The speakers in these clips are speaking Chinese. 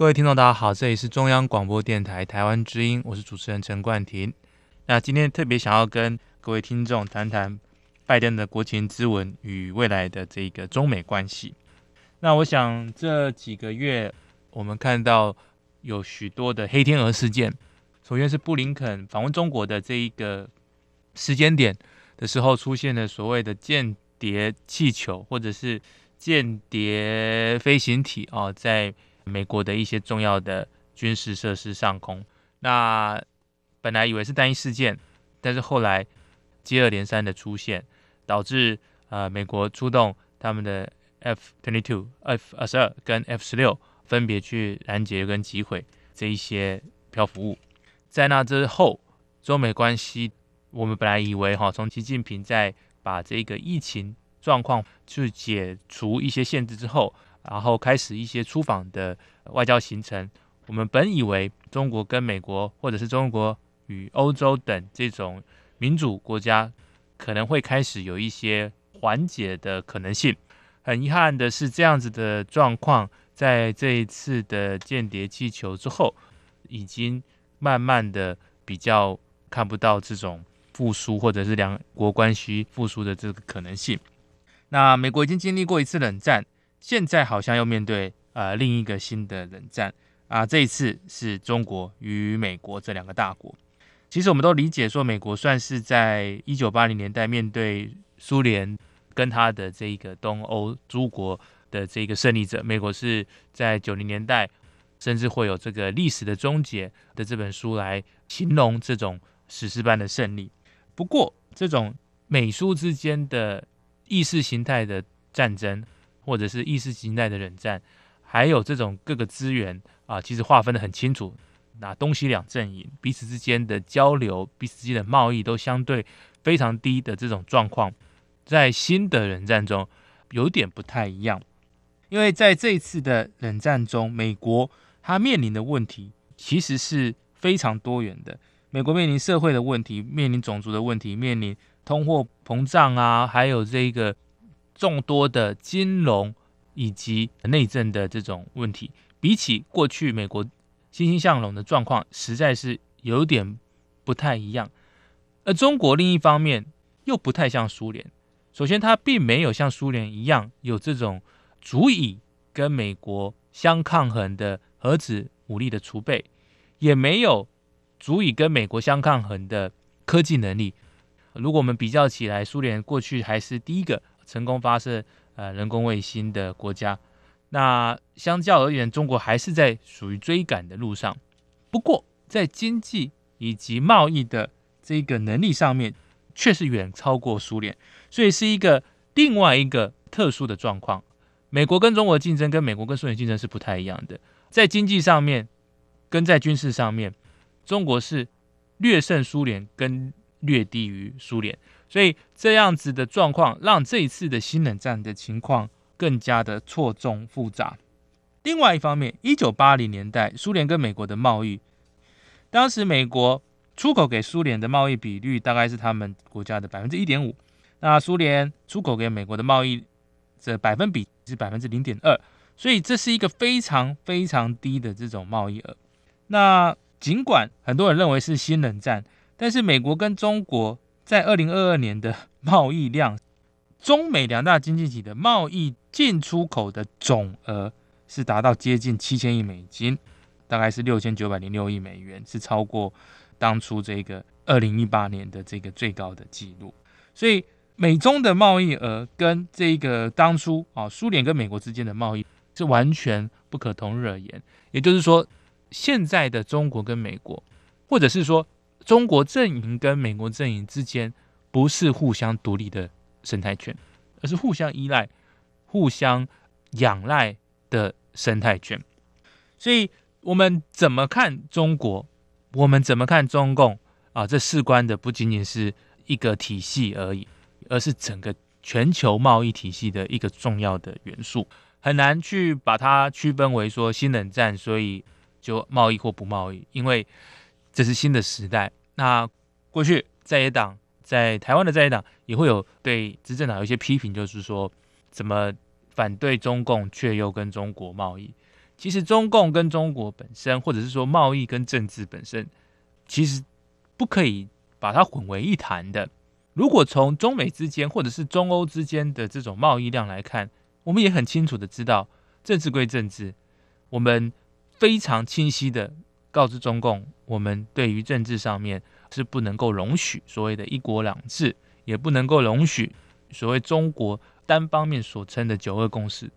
各位听众，大家好，这里是中央广播电台台湾之音，我是主持人陈冠廷。那今天特别想要跟各位听众谈谈拜登的国情咨文与未来的这个中美关系。那我想这几个月我们看到有许多的黑天鹅事件，首先是布林肯访问中国的这一个时间点的时候，出现了所谓的间谍气球或者是间谍飞行体啊，在美国的一些重要的军事设施上空，那本来以为是单一事件，但是后来接二连三的出现，导致呃美国出动他们的 F twenty two、F 二十二跟 F 十六分别去拦截跟击毁这一些漂浮物。在那之后，中美关系我们本来以为哈，从习近平在把这个疫情状况去解除一些限制之后。然后开始一些出访的外交行程。我们本以为中国跟美国，或者是中国与欧洲等这种民主国家，可能会开始有一些缓解的可能性。很遗憾的是，这样子的状况，在这一次的间谍气球之后，已经慢慢的比较看不到这种复苏，或者是两国关系复苏的这个可能性。那美国已经经历过一次冷战。现在好像又面对呃另一个新的冷战啊，这一次是中国与美国这两个大国。其实我们都理解说，美国算是在一九八零年代面对苏联跟他的这个东欧诸国的这个胜利者。美国是在九零年代，甚至会有这个历史的终结的这本书来形容这种史诗般的胜利。不过，这种美苏之间的意识形态的战争。或者是意识形态的冷战，还有这种各个资源啊，其实划分的很清楚。那东西两阵营彼此之间的交流、彼此之间的贸易都相对非常低的这种状况，在新的冷战中有点不太一样。因为在这一次的冷战中，美国它面临的问题其实是非常多元的。美国面临社会的问题，面临种族的问题，面临通货膨胀啊，还有这个。众多的金融以及内政的这种问题，比起过去美国欣欣向荣的状况，实在是有点不太一样。而中国另一方面又不太像苏联。首先，它并没有像苏联一样有这种足以跟美国相抗衡的核子武力的储备，也没有足以跟美国相抗衡的科技能力。如果我们比较起来，苏联过去还是第一个。成功发射呃人工卫星的国家，那相较而言，中国还是在属于追赶的路上。不过，在经济以及贸易的这个能力上面，却是远超过苏联，所以是一个另外一个特殊的状况。美国跟中国竞争，跟美国跟苏联竞争是不太一样的。在经济上面，跟在军事上面，中国是略胜苏联，跟略低于苏联。所以这样子的状况，让这一次的新冷战的情况更加的错综复杂。另外一方面，一九八零年代苏联跟美国的贸易，当时美国出口给苏联的贸易比率大概是他们国家的百分之一点五，那苏联出口给美国的贸易的百分比是百分之零点二，所以这是一个非常非常低的这种贸易额。那尽管很多人认为是新冷战，但是美国跟中国。在二零二二年的贸易量，中美两大经济体的贸易进出口的总额是达到接近七千亿美金，大概是六千九百零六亿美元，是超过当初这个二零一八年的这个最高的纪录。所以美中的贸易额跟这个当初啊苏联跟美国之间的贸易是完全不可同日而言。也就是说，现在的中国跟美国，或者是说。中国阵营跟美国阵营之间不是互相独立的生态圈，而是互相依赖、互相仰赖的生态圈。所以，我们怎么看中国？我们怎么看中共？啊，这事关的不仅仅是一个体系而已，而是整个全球贸易体系的一个重要的元素，很难去把它区分为说新冷战，所以就贸易或不贸易，因为这是新的时代。那过去在野党在台湾的在野党也会有对执政党有一些批评，就是说怎么反对中共却又跟中国贸易？其实中共跟中国本身，或者是说贸易跟政治本身，其实。不可以把它混为一谈的。如果从中美之间，或者是中欧之间的这种贸易量来看，我们也很清楚的知道，政治归政治，我们非常清晰的告知中共，我们对于政治上面是不能够容许所谓的一国两制，也不能够容许所谓中国单方面所称的九二共识。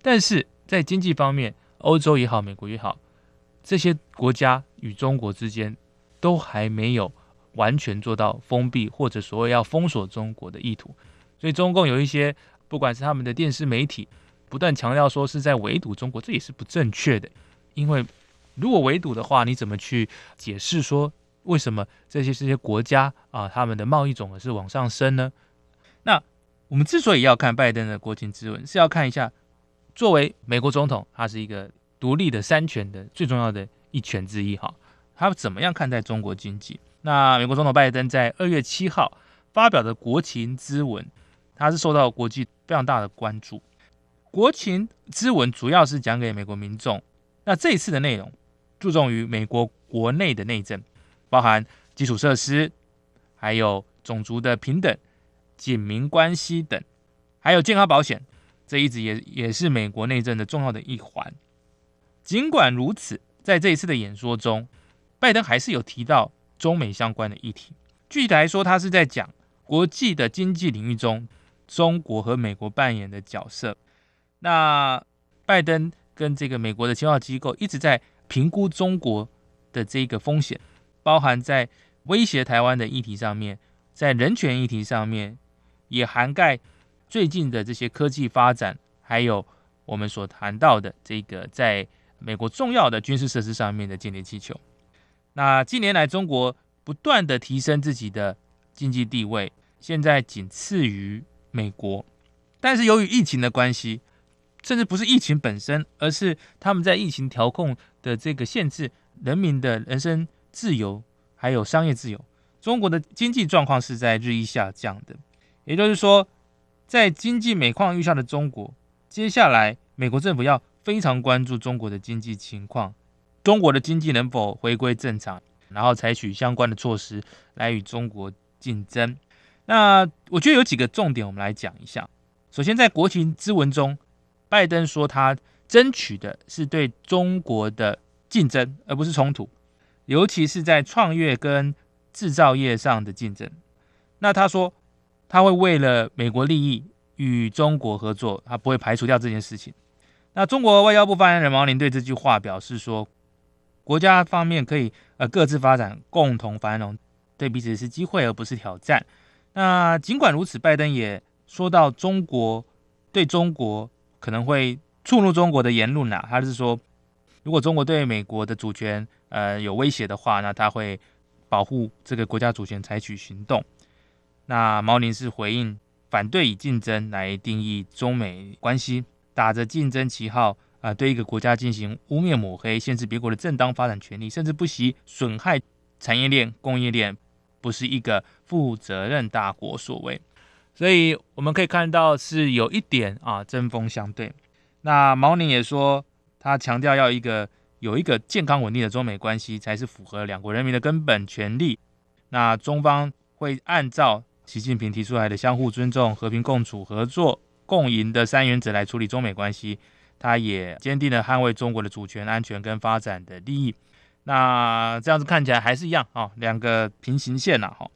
但是在经济方面，欧洲也好，美国也好，这些国家与中国之间。都还没有完全做到封闭或者所谓要封锁中国的意图，所以中共有一些不管是他们的电视媒体不断强调说是在围堵中国，这也是不正确的。因为如果围堵的话，你怎么去解释说为什么这些这些国家啊他们的贸易总额是往上升呢？那我们之所以要看拜登的国情咨文，是要看一下作为美国总统，他是一个独立的三权的最重要的一权之一哈。他怎么样看待中国经济？那美国总统拜登在二月七号发表的国情咨文，他是受到国际非常大的关注。国情咨文主要是讲给美国民众。那这一次的内容注重于美国国内的内政，包含基础设施，还有种族的平等、警民关系等，还有健康保险，这一直也也是美国内政的重要的一环。尽管如此，在这一次的演说中，拜登还是有提到中美相关的议题。具体来说，他是在讲国际的经济领域中中国和美国扮演的角色。那拜登跟这个美国的情报机构一直在评估中国的这个风险，包含在威胁台湾的议题上面，在人权议题上面，也涵盖最近的这些科技发展，还有我们所谈到的这个在美国重要的军事设施上面的间谍气球。那近年来，中国不断的提升自己的经济地位，现在仅次于美国。但是由于疫情的关系，甚至不是疫情本身，而是他们在疫情调控的这个限制人民的人身自由，还有商业自由，中国的经济状况是在日益下降的。也就是说，在经济每况愈下的中国，接下来美国政府要非常关注中国的经济情况。中国的经济能否回归正常，然后采取相关的措施来与中国竞争？那我觉得有几个重点，我们来讲一下。首先，在国情咨文中，拜登说他争取的是对中国的竞争，而不是冲突，尤其是在创业跟制造业上的竞争。那他说他会为了美国利益与中国合作，他不会排除掉这件事情。那中国外交部发言人毛宁对这句话表示说。国家方面可以呃各自发展，共同繁荣，对彼此是机会而不是挑战。那尽管如此，拜登也说到中国对中国可能会触怒中国的言论呐，他是说，如果中国对美国的主权呃有威胁的话，那他会保护这个国家主权，采取行动。那毛宁是回应反对以竞争来定义中美关系，打着竞争旗号。啊，对一个国家进行污蔑抹黑，限制别国的正当发展权利，甚至不惜损害产业链、供应链，不是一个负责任大国所为。所以我们可以看到是有一点啊针锋相对。那毛宁也说，他强调要一个有一个健康稳定的中美关系，才是符合两国人民的根本权利。那中方会按照习近平提出来的相互尊重、和平共处、合作共赢的三原则来处理中美关系。他也坚定的捍卫中国的主权、安全跟发展的利益。那这样子看起来还是一样啊，两个平行线呐。哈，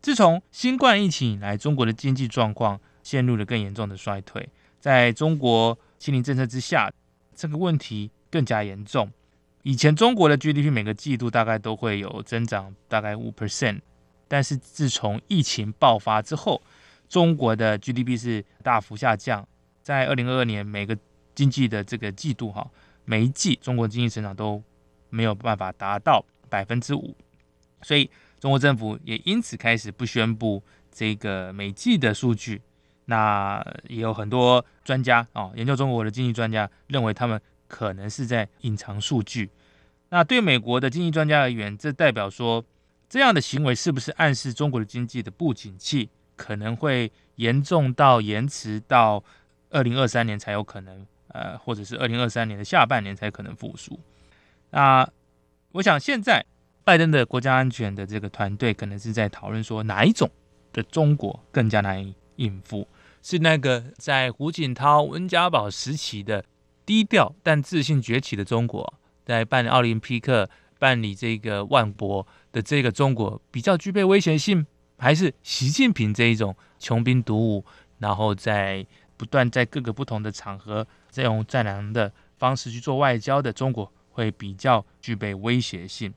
自从新冠疫情以来，中国的经济状况陷入了更严重的衰退。在中国清零政策之下，这个问题更加严重。以前中国的 GDP 每个季度大概都会有增长，大概五 percent。但是自从疫情爆发之后，中国的 GDP 是大幅下降。在二零二二年，每个经济的这个季度哈，每一季中国经济成长都没有办法达到百分之五，所以中国政府也因此开始不宣布这个每季的数据。那也有很多专家啊，研究中国的经济专家认为，他们可能是在隐藏数据。那对美国的经济专家而言，这代表说，这样的行为是不是暗示中国的经济的不景气可能会严重到延迟到二零二三年才有可能，呃，或者是二零二三年的下半年才可能复苏？那我想，现在拜登的国家安全的这个团队可能是在讨论说，哪一种的中国更加难以应付？是那个在胡锦涛、温家宝时期的低调但自信崛起的中国？在办奥林匹克、办理这个万博的这个中国比较具备威胁性，还是习近平这一种穷兵黩武，然后在不断在各个不同的场合再用战狼的方式去做外交的中国会比较具备威胁性？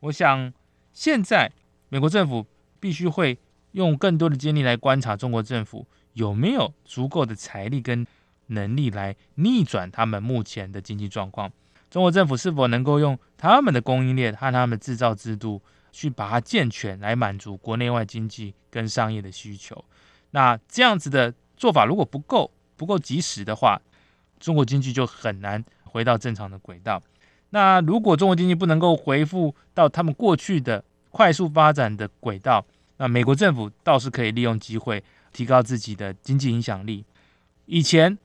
我想现在美国政府必须会用更多的精力来观察中国政府有没有足够的财力跟能力来逆转他们目前的经济状况。中国政府是否能够用他们的供应链和他们制造制度去把它健全，来满足国内外经济跟商业的需求？那这样子的做法如果不够不够及时的话，中国经济就很难回到正常的轨道。那如果中国经济不能够恢复到他们过去的快速发展的轨道，那美国政府倒是可以利用机会提高自己的经济影响力。以前。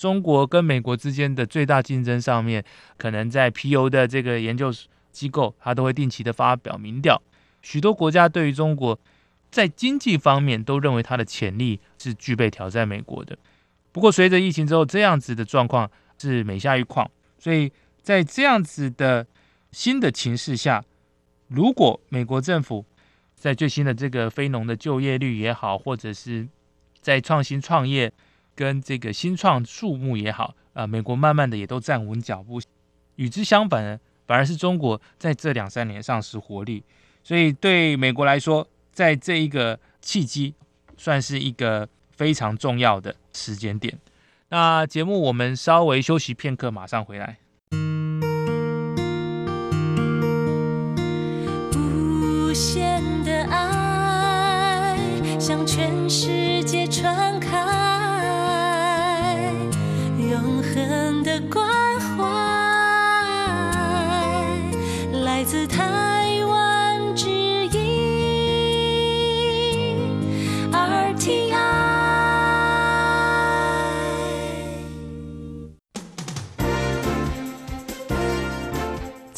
中国跟美国之间的最大竞争上面，可能在皮尤的这个研究机构，它都会定期的发表民调。许多国家对于中国在经济方面都认为它的潜力是具备挑战美国的。不过随着疫情之后，这样子的状况是每下愈况。所以在这样子的新的情势下，如果美国政府在最新的这个非农的就业率也好，或者是在创新创业，跟这个新创数目也好，啊，美国慢慢的也都站稳脚步。与之相反呢，反而是中国在这两三年丧失活力。所以对美国来说，在这一个契机，算是一个非常重要的时间点。那节目我们稍微休息片刻，马上回来。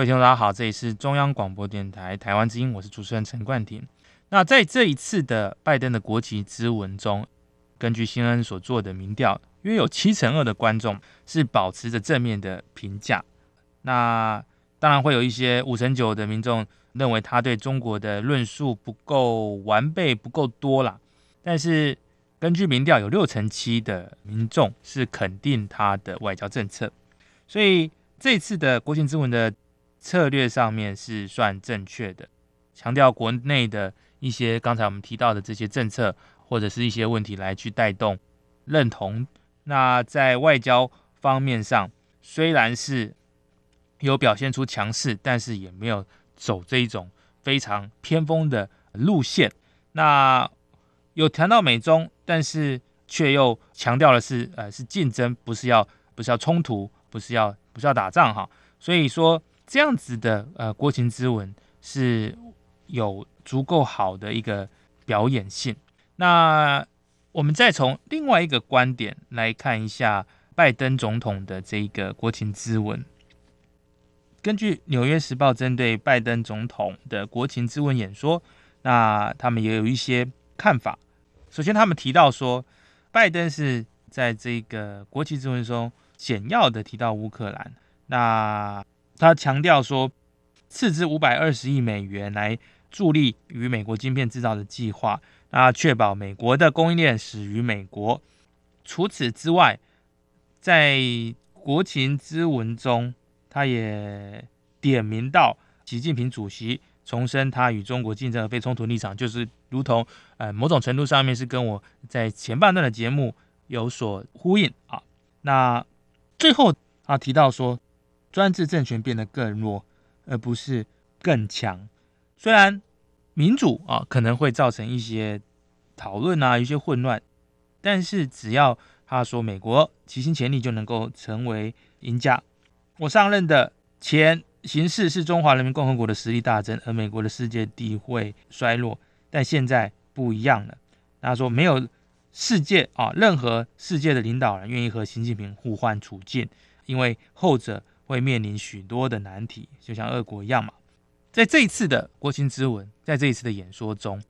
各位听众，大家好，这里是中央广播电台台湾之音，我是主持人陈冠廷。那在这一次的拜登的国旗之文中，根据新恩所做的民调，约有七成二的观众是保持着正面的评价。那当然会有一些五成九的民众认为他对中国的论述不够完备、不够多啦。但是根据民调，有六成七的民众是肯定他的外交政策。所以这次的国情之文的。策略上面是算正确的，强调国内的一些刚才我们提到的这些政策或者是一些问题来去带动认同。那在外交方面上，虽然是有表现出强势，但是也没有走这一种非常偏锋的路线。那有谈到美中，但是却又强调的是，呃，是竞争，不是要不是要冲突，不是要不是要打仗哈。所以说这样子的呃国情咨文是有足够好的一个表演性。那我们再从另外一个观点来看一下拜登总统的这一个国情咨文。根据《纽约时报》针对拜登总统的国情咨文演说，那他们也有一些看法。首先，他们提到说，拜登是在这个国情咨文中简要的提到乌克兰。那他强调说，斥资五百二十亿美元来助力与美国晶片制造的计划。那确保美国的供应链始于美国。除此之外，在国情咨文中，他也点名到习近平主席重申他与中国竞争而非冲突立场，就是如同呃某种程度上面是跟我在前半段的节目有所呼应啊。那最后他提到说，专制政权变得更弱，而不是更强。虽然。民主啊，可能会造成一些讨论啊，一些混乱。但是只要他说美国齐心协力就能够成为赢家。我上任的前形势是中华人民共和国的实力大增，而美国的世界地位衰落。但现在不一样了。他说没有世界啊，任何世界的领导人愿意和习近平互换处境，因为后者会面临许多的难题，就像俄国一样嘛。在这一次的国情咨文，在这一次的演说中，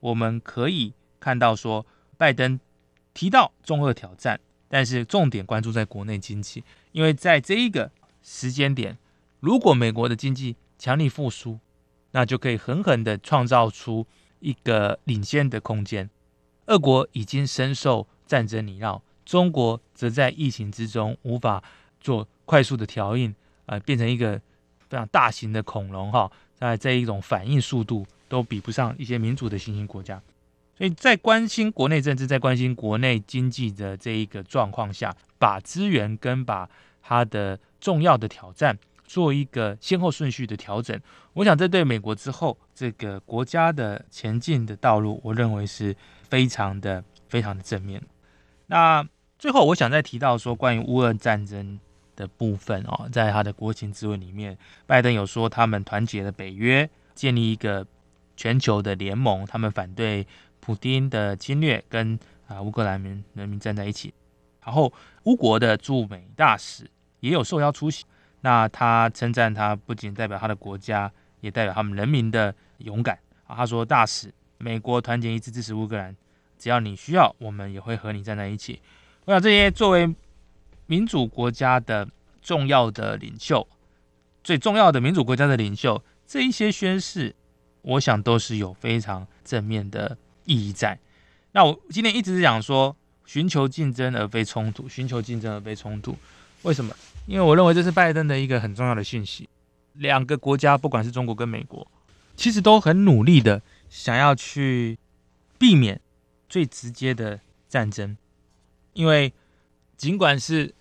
我们可以看到说，拜登提到中俄挑战，但是重点关注在国内经济，因为在这一个时间点，如果美国的经济强力复苏，那就可以狠狠的创造出一个领先的空间。俄国已经深受战争泥淖，中国则在疫情之中无法做快速的调应，啊，变成一个。非常大型的恐龙哈，在这一种反应速度都比不上一些民主的新兴国家，所以在关心国内政治、在关心国内经济的这一个状况下，把资源跟把它的重要的挑战做一个先后顺序的调整，我想这对美国之后这个国家的前进的道路，我认为是非常的非常的正面。那最后我想再提到说，关于乌俄战争。的部分哦，在他的国情咨文里面，拜登有说他们团结了北约，建立一个全球的联盟，他们反对普京的侵略，跟啊乌克兰民人民站在一起。然后乌国的驻美大使也有受邀出席，那他称赞他不仅代表他的国家，也代表他们人民的勇敢啊。他说大使，美国团结一致支持乌克兰，只要你需要，我们也会和你站在一起。我想这些作为。民主国家的重要的领袖，最重要的民主国家的领袖，这一些宣誓，我想都是有非常正面的意义在。那我今天一直讲说，寻求竞争而非冲突，寻求竞争而非冲突。为什么？因为我认为这是拜登的一个很重要的讯息。两个国家，不管是中国跟美国，其实都很努力的想要去避免最直接的战争，因为尽管是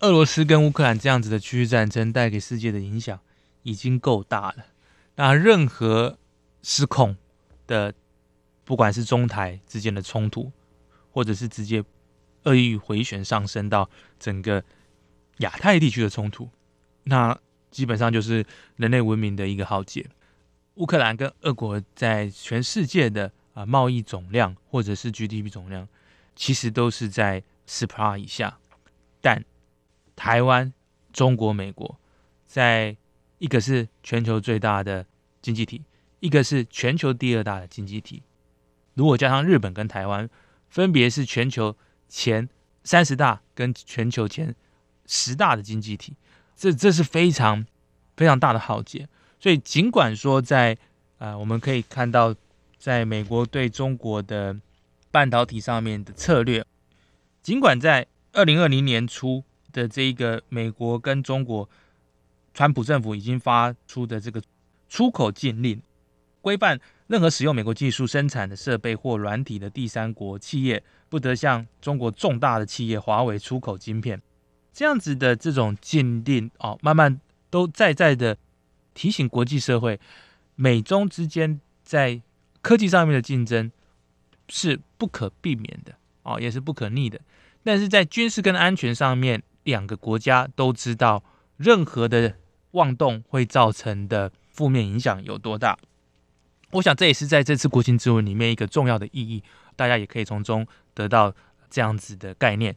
俄罗斯跟乌克兰这样子的区域战争带给世界的影响已经够大了。那任何失控的，不管是中台之间的冲突，或者是直接恶意回旋上升到整个亚太地区的冲突，那基本上就是人类文明的一个浩劫。乌克兰跟俄国在全世界的啊贸易总量或者是 GDP 总量，其实都是在十趴以下，但台湾、中国、美国，在一个是全球最大的经济体，一个是全球第二大的经济体。如果加上日本跟台湾，分别是全球前三十大跟全球前十大的经济体，这这是非常非常大的浩劫。所以，尽管说在呃，我们可以看到，在美国对中国的半导体上面的策略，尽管在二零二零年初。的这一个美国跟中国，川普政府已经发出的这个出口禁令，规范任何使用美国技术生产的设备或软体的第三国企业，不得向中国重大的企业华为出口晶片。这样子的这种禁令哦，慢慢都在在的提醒国际社会，美中之间在科技上面的竞争是不可避免的哦，也是不可逆的。但是在军事跟安全上面，两个国家都知道任何的妄动会造成的负面影响有多大。我想这也是在这次国情咨文里面一个重要的意义，大家也可以从中得到这样子的概念。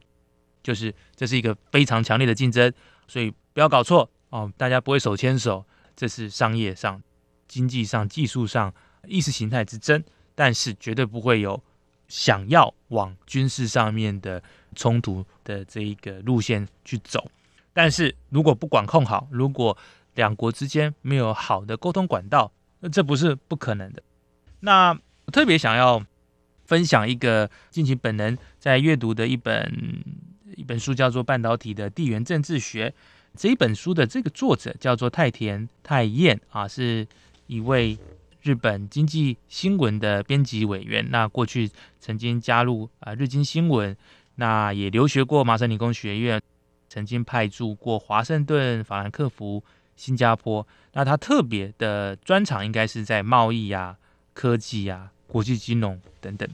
就是这是一个非常强烈的竞争，所以不要搞错哦，大家不会手牵手。这是商业上、经济上、技术上、意识形态之争，但是绝对不会有想要往军事上面的冲突的这一个路线去走。但是如果不管控好，如果两国之间没有好的沟通管道，那这不是不可能的。那特别想要分享一个近期本人在阅读的一本。一本书叫做《半导体的地缘政治学》，这一本书的这个作者叫做太田太彦啊，是一位日本经济新闻的编辑委员。那过去曾经加入啊日经新闻，那也留学过麻省理工学院，曾经派驻过华盛顿、法兰克福、新加坡。那他特别的专长应该是在贸易啊、科技啊、国际金融等等。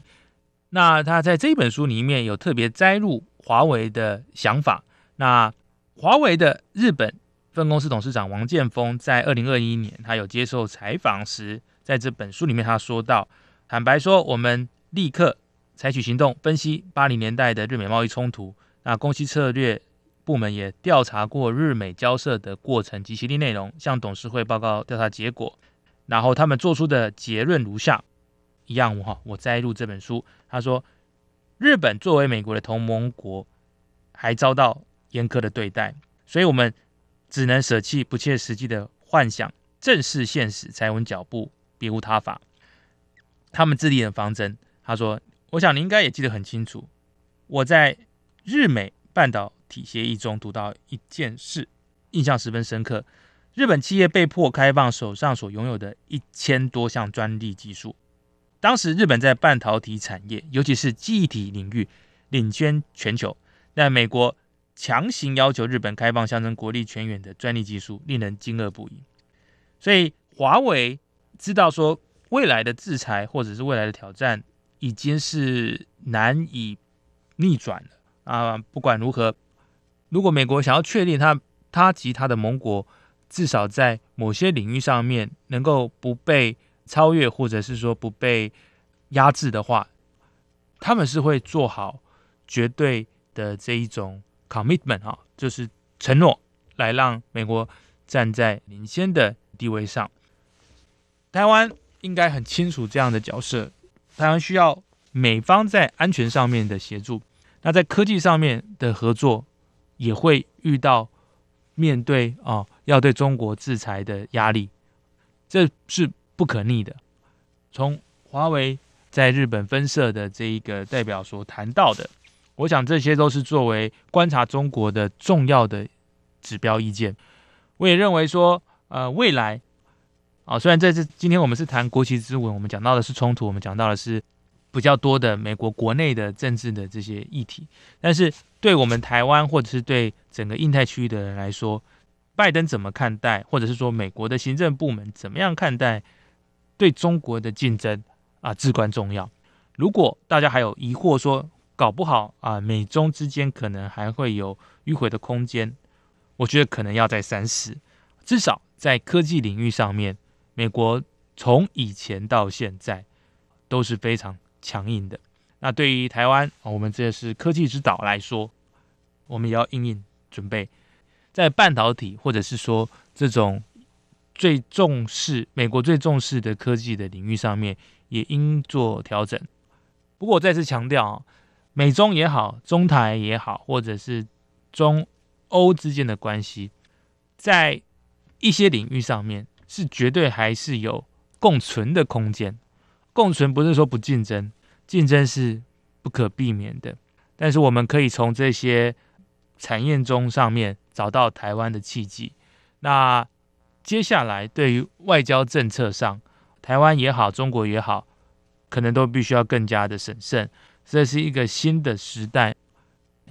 那他在这一本书里面有特别摘录。华为的想法。那华为的日本分公司董事长王建峰在二零二一年，他有接受采访时，在这本书里面他说到：坦白说，我们立刻采取行动，分析八零年代的日美贸易冲突。那公司策略部门也调查过日美交涉的过程及协议内容，向董事会报告调查结果。然后他们做出的结论如下：一样哈，我摘录这本书，他说。日本作为美国的同盟国，还遭到严苛的对待，所以我们只能舍弃不切实际的幻想，正视现实，踩稳脚步，别无他法。他们制定的方针，他说：“我想你应该也记得很清楚。我在日美半导体协议中读到一件事，印象十分深刻。日本企业被迫开放手上所拥有的一千多项专利技术。”当时日本在半导体产业，尤其是记忆体领域领先全球，但美国强行要求日本开放象征国力全远的专利技术，令人惊愕不已。所以华为知道说，未来的制裁或者是未来的挑战已经是难以逆转了啊！不管如何，如果美国想要确定他他及他的盟国至少在某些领域上面能够不被。超越或者是说不被压制的话，他们是会做好绝对的这一种 commitment 哈，就是承诺，来让美国站在领先的地位上。台湾应该很清楚这样的角色，台湾需要美方在安全上面的协助，那在科技上面的合作也会遇到面对啊要对中国制裁的压力，这是。不可逆的。从华为在日本分社的这一个代表所谈到的，我想这些都是作为观察中国的重要的指标意见。我也认为说，呃，未来啊，虽然在这今天我们是谈国旗之文，我们讲到的是冲突，我们讲到的是比较多的美国国内的政治的这些议题，但是对我们台湾或者是对整个印太区域的人来说，拜登怎么看待，或者是说美国的行政部门怎么样看待？对中国的竞争啊至关重要。如果大家还有疑惑，说搞不好啊美中之间可能还会有迂回的空间，我觉得可能要再三思。至少在科技领域上面，美国从以前到现在都是非常强硬的。那对于台湾，我们这是科技之岛来说，我们也要应应准备，在半导体或者是说这种。最重视美国最重视的科技的领域上面，也应做调整。不过我再次强调啊，美中也好，中台也好，或者是中欧之间的关系，在一些领域上面是绝对还是有共存的空间。共存不是说不竞争，竞争是不可避免的。但是我们可以从这些产业中上面找到台湾的契机。那。接下来，对于外交政策上，台湾也好，中国也好，可能都必须要更加的审慎。这是一个新的时代，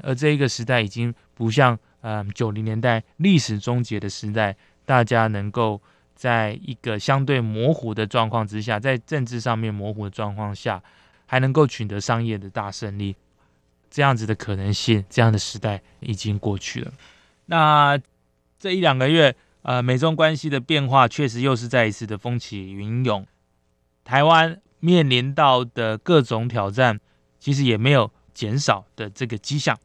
而这一个时代已经不像嗯九零年代历史终结的时代，大家能够在一个相对模糊的状况之下，在政治上面模糊的状况下，还能够取得商业的大胜利，这样子的可能性，这样的时代已经过去了。那这一两个月，呃，美中关系的变化确实又是再一次的风起云涌，台湾面临到的各种挑战。其实也没有减少的这个迹象。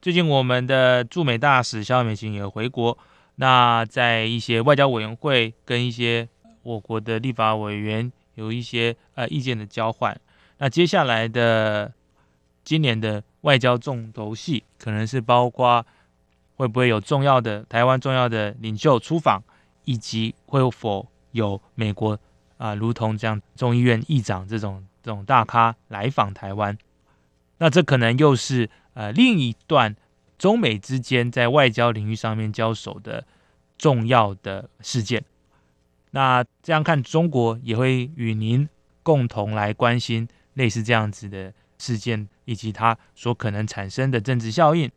最近我们的驻美大使肖美琴也回国，那在一些外交委员会跟一些我国的立法委员有一些呃意见的交换。那接下来的今年的外交重头戏，可能是包括会不会有重要的台湾重要的领袖出访，以及会否有美国啊，如同这样众议院议长这种这种大咖来访台湾。那这可能又是呃另一段中美之间在外交领域上面交手的重要的事件。那这样看，中国也会与您共同来关心类似这样子的事件，以及它所可能产生的政治效应。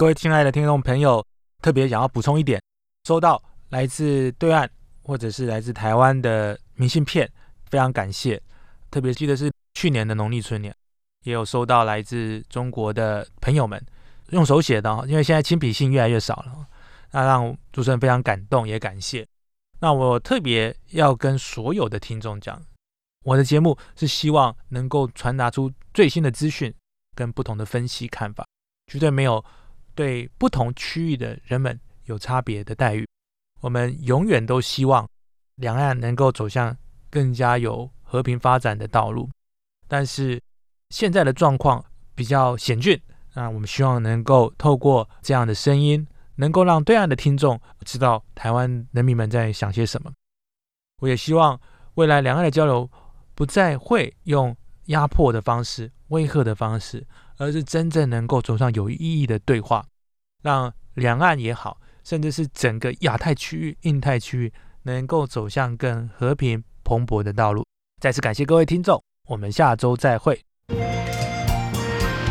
各位亲爱的听众朋友，特别想要补充一点，收到来自对岸或者是来自台湾的明信片，非常感谢。特别记得是去年的农历春年，也有收到来自中国的朋友们用手写的，因为现在亲笔信越来越少了，那让主持人非常感动，也感谢。那我特别要跟所有的听众讲，我的节目是希望能够传达出最新的资讯跟不同的分析看法，绝对没有。对不同区域的人们有差别的待遇，我们永远都希望两岸能够走向更加有和平发展的道路。但是现在的状况比较险峻，那我们希望能够透过这样的声音，能够让对岸的听众知道台湾人民们在想些什么。我也希望未来两岸的交流不再会用压迫的方式、威吓的方式。而是真正能够走上有意义的对话，让两岸也好，甚至是整个亚太区域、印太区域能够走向更和平蓬勃的道路。再次感谢各位听众，我们下周再会。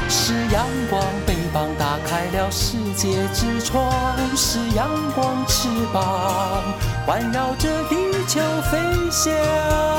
是阳光，翅膀打开了世界之窗；是阳光，翅膀环绕着地球飞翔。